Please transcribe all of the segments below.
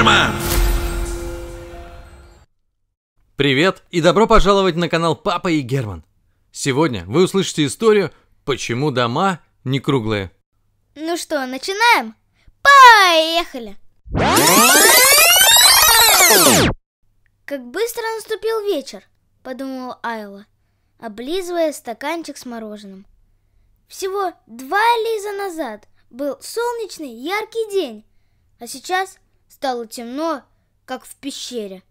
Герман! Привет и добро пожаловать на канал Папа и Герман. Сегодня вы услышите историю «Почему дома не круглые». Ну что, начинаем? Поехали! Как быстро наступил вечер, подумала Айла, облизывая стаканчик с мороженым. Всего два лиза назад был солнечный яркий день, а сейчас стало темно, как в пещере.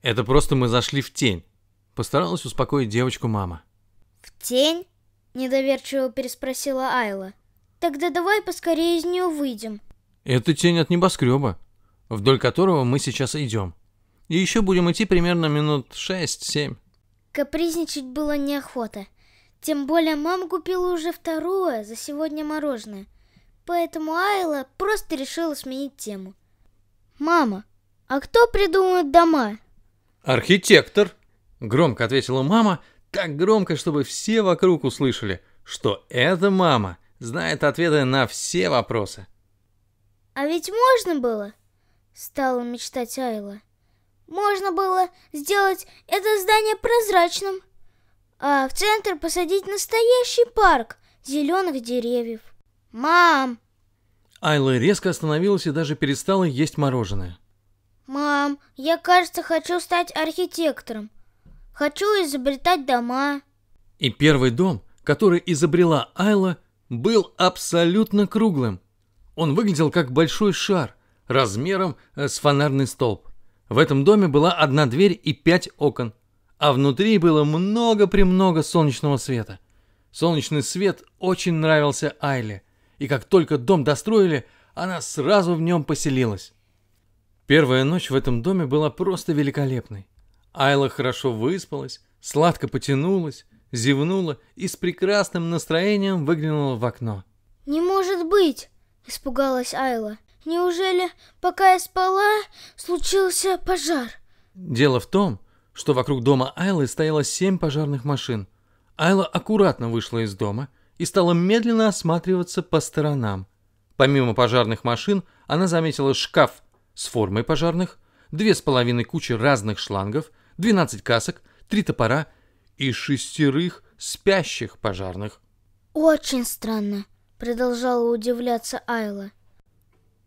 Это просто мы зашли в тень. Постаралась успокоить девочку мама. В тень? Недоверчиво переспросила Айла. Тогда давай поскорее из нее выйдем. Это тень от небоскреба, вдоль которого мы сейчас идем. И еще будем идти примерно минут 6-7. Капризничать было неохота. Тем более мама купила уже второе за сегодня мороженое. Поэтому Айла просто решила сменить тему. «Мама, а кто придумывает дома?» «Архитектор!» — громко ответила мама, так громко, чтобы все вокруг услышали, что эта мама знает ответы на все вопросы. «А ведь можно было?» — стала мечтать Айла. «Можно было сделать это здание прозрачным, а в центр посадить настоящий парк зеленых деревьев. Мам!» Айла резко остановилась и даже перестала есть мороженое. «Мам, я, кажется, хочу стать архитектором. Хочу изобретать дома». И первый дом, который изобрела Айла, был абсолютно круглым. Он выглядел как большой шар, размером э, с фонарный столб. В этом доме была одна дверь и пять окон, а внутри было много-премного солнечного света. Солнечный свет очень нравился Айле, и как только дом достроили, она сразу в нем поселилась. Первая ночь в этом доме была просто великолепной. Айла хорошо выспалась, сладко потянулась, зевнула и с прекрасным настроением выглянула в окно. «Не может быть!» – испугалась Айла. «Неужели, пока я спала, случился пожар?» Дело в том, что вокруг дома Айлы стояло семь пожарных машин. Айла аккуратно вышла из дома и стала медленно осматриваться по сторонам. Помимо пожарных машин, она заметила шкаф с формой пожарных, две с половиной кучи разных шлангов, 12 касок, три топора и шестерых спящих пожарных. «Очень странно», — продолжала удивляться Айла.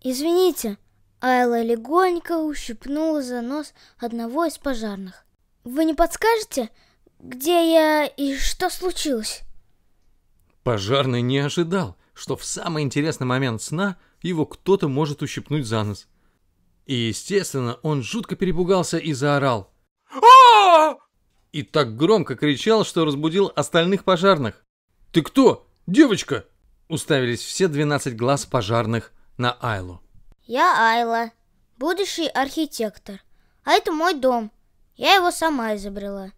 «Извините», — Айла легонько ущипнула за нос одного из пожарных. «Вы не подскажете, где я и что случилось?» Пожарный не ожидал, что в самый интересный момент сна его кто-то может ущипнуть за нос. И, естественно, он жутко перепугался и заорал. И так громко кричал, что разбудил остальных пожарных. «Ты кто? Девочка?» Уставились все 12 глаз пожарных на Айлу. «Я Айла, будущий архитектор. А это мой дом. Я его сама изобрела».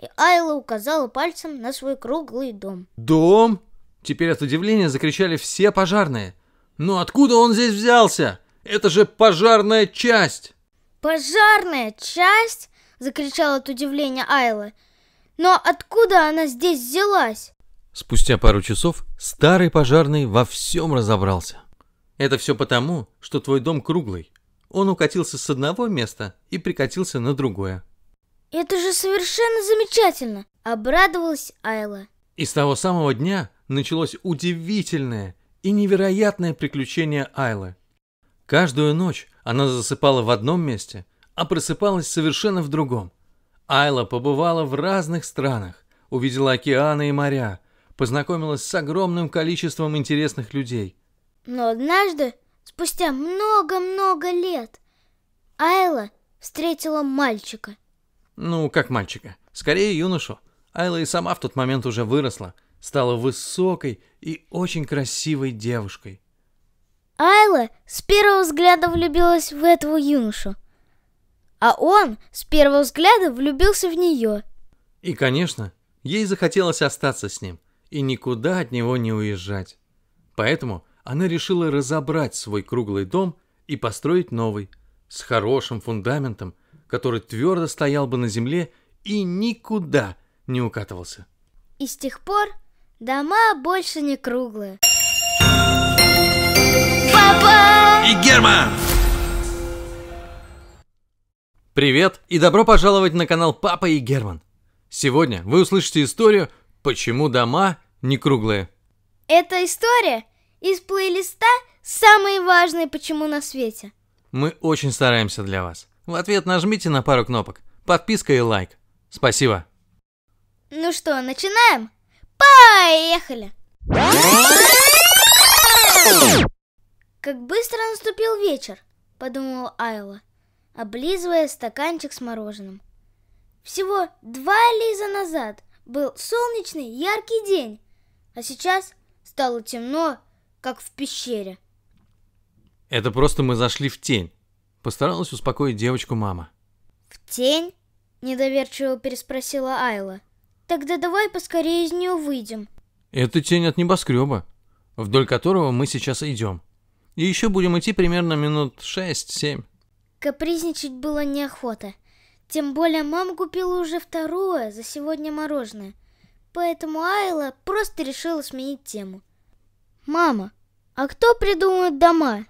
И Айла указала пальцем на свой круглый дом. «Дом?» Теперь от удивления закричали все пожарные. «Но откуда он здесь взялся? Это же пожарная часть!» «Пожарная часть?» — закричала от удивления Айла. «Но откуда она здесь взялась?» Спустя пару часов старый пожарный во всем разобрался. Это все потому, что твой дом круглый. Он укатился с одного места и прикатился на другое. «Это же совершенно замечательно!» — обрадовалась Айла. И с того самого дня началось удивительное и невероятное приключение Айлы. Каждую ночь она засыпала в одном месте, а просыпалась совершенно в другом. Айла побывала в разных странах, увидела океаны и моря, познакомилась с огромным количеством интересных людей. Но однажды, спустя много-много лет, Айла встретила мальчика. Ну, как мальчика. Скорее юношу. Айла и сама в тот момент уже выросла, стала высокой и очень красивой девушкой. Айла с первого взгляда влюбилась в этого юношу, а он с первого взгляда влюбился в нее. И, конечно, ей захотелось остаться с ним и никуда от него не уезжать. Поэтому она решила разобрать свой круглый дом и построить новый, с хорошим фундаментом, который твердо стоял бы на земле и никуда не укатывался. И с тех пор дома больше не круглые. И Герман! Привет и добро пожаловать на канал Папа и Герман. Сегодня вы услышите историю «Почему дома не круглые». Эта история из плейлиста «Самые важные почему на свете». Мы очень стараемся для вас. В ответ нажмите на пару кнопок. Подписка и лайк. Спасибо. Ну что, начинаем? Поехали! Как быстро наступил вечер, подумала Айла, облизывая стаканчик с мороженым. Всего два лиза назад был солнечный яркий день, а сейчас стало темно, как в пещере. Это просто мы зашли в тень. Постаралась успокоить девочку мама. В тень? Недоверчиво переспросила Айла. Тогда давай поскорее из нее выйдем. Это тень от небоскреба, вдоль которого мы сейчас идем. И еще будем идти примерно минут 6-7. Капризничать было неохота. Тем более мама купила уже второе за сегодня мороженое. Поэтому Айла просто решила сменить тему. «Мама, а кто придумывает дома?»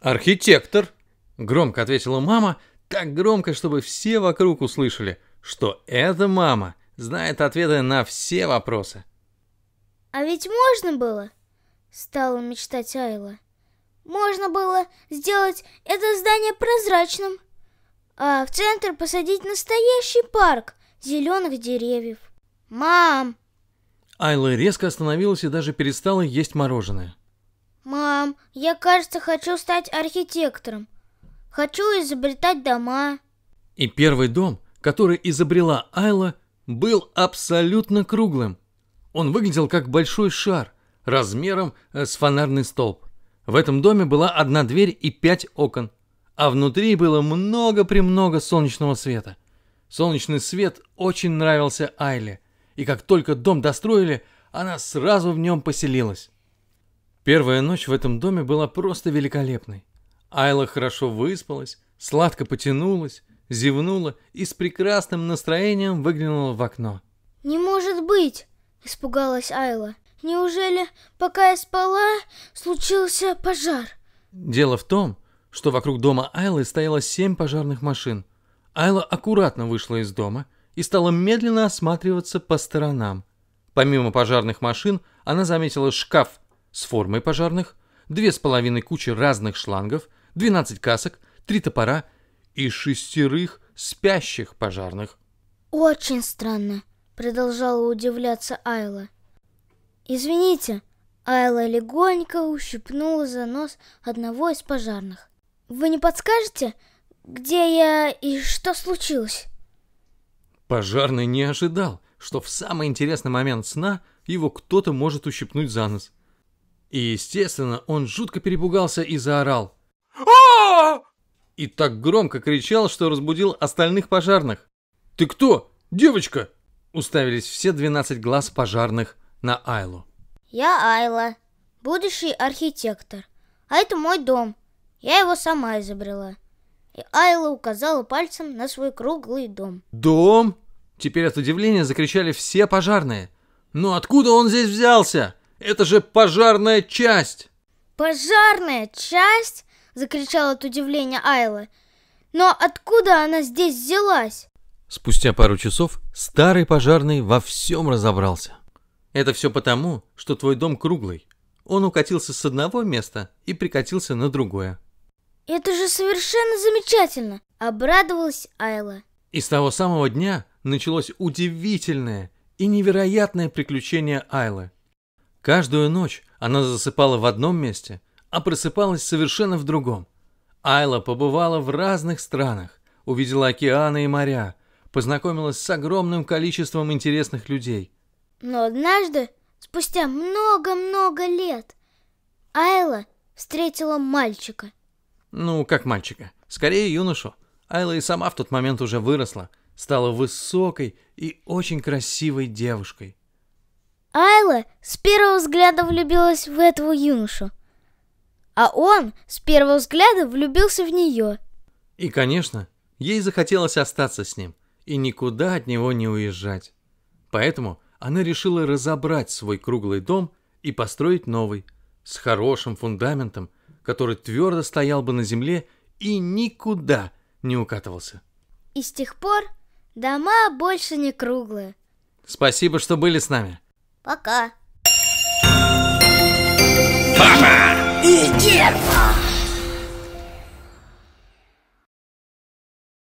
«Архитектор», — громко ответила мама, так громко, чтобы все вокруг услышали, что эта мама знает ответы на все вопросы. «А ведь можно было?» — стала мечтать Айла. «Можно было сделать это здание прозрачным, а в центр посадить настоящий парк зеленых деревьев. Мам!» Айла резко остановилась и даже перестала есть мороженое. «Мам, я, кажется, хочу стать архитектором. Хочу изобретать дома». И первый дом, который изобрела Айла, был абсолютно круглым. Он выглядел как большой шар, размером э, с фонарный столб. В этом доме была одна дверь и пять окон, а внутри было много-премного солнечного света. Солнечный свет очень нравился Айле, и как только дом достроили, она сразу в нем поселилась. Первая ночь в этом доме была просто великолепной. Айла хорошо выспалась, сладко потянулась, зевнула и с прекрасным настроением выглянула в окно. «Не может быть!» — испугалась Айла. «Неужели, пока я спала, случился пожар?» Дело в том, что вокруг дома Айлы стояло семь пожарных машин. Айла аккуратно вышла из дома и стала медленно осматриваться по сторонам. Помимо пожарных машин, она заметила шкаф с формой пожарных, две с половиной кучи разных шлангов, 12 касок, три топора и шестерых спящих пожарных. «Очень странно», — продолжала удивляться Айла. «Извините», — Айла легонько ущипнула за нос одного из пожарных. «Вы не подскажете, где я и что случилось?» Пожарный не ожидал, что в самый интересный момент сна его кто-то может ущипнуть за нос. И, естественно, он жутко перепугался и заорал. И так громко кричал, что разбудил остальных пожарных. «Ты кто? Девочка?» Уставились все 12 глаз пожарных на Айлу. «Я Айла, будущий архитектор. А это мой дом. Я его сама изобрела». И Айла указала пальцем на свой круглый дом. «Дом?» Теперь от удивления закричали все пожарные. «Но откуда он здесь взялся? Это же пожарная часть!» «Пожарная часть?» — закричала от удивления Айла. «Но откуда она здесь взялась?» Спустя пару часов старый пожарный во всем разобрался. Это все потому, что твой дом круглый. Он укатился с одного места и прикатился на другое. «Это же совершенно замечательно!» — обрадовалась Айла. И с того самого дня началось удивительное и невероятное приключение Айлы. Каждую ночь она засыпала в одном месте, а просыпалась совершенно в другом. Айла побывала в разных странах, увидела океаны и моря, познакомилась с огромным количеством интересных людей. Но однажды, спустя много-много лет, Айла встретила мальчика. Ну, как мальчика, скорее юношу. Айла и сама в тот момент уже выросла, стала высокой и очень красивой девушкой. Айла с первого взгляда влюбилась в этого юношу, а он с первого взгляда влюбился в нее. И, конечно, ей захотелось остаться с ним и никуда от него не уезжать. Поэтому она решила разобрать свой круглый дом и построить новый, с хорошим фундаментом, который твердо стоял бы на земле и никуда не укатывался. И с тех пор дома больше не круглые. Спасибо, что были с нами. Пока. Папа! И Герба!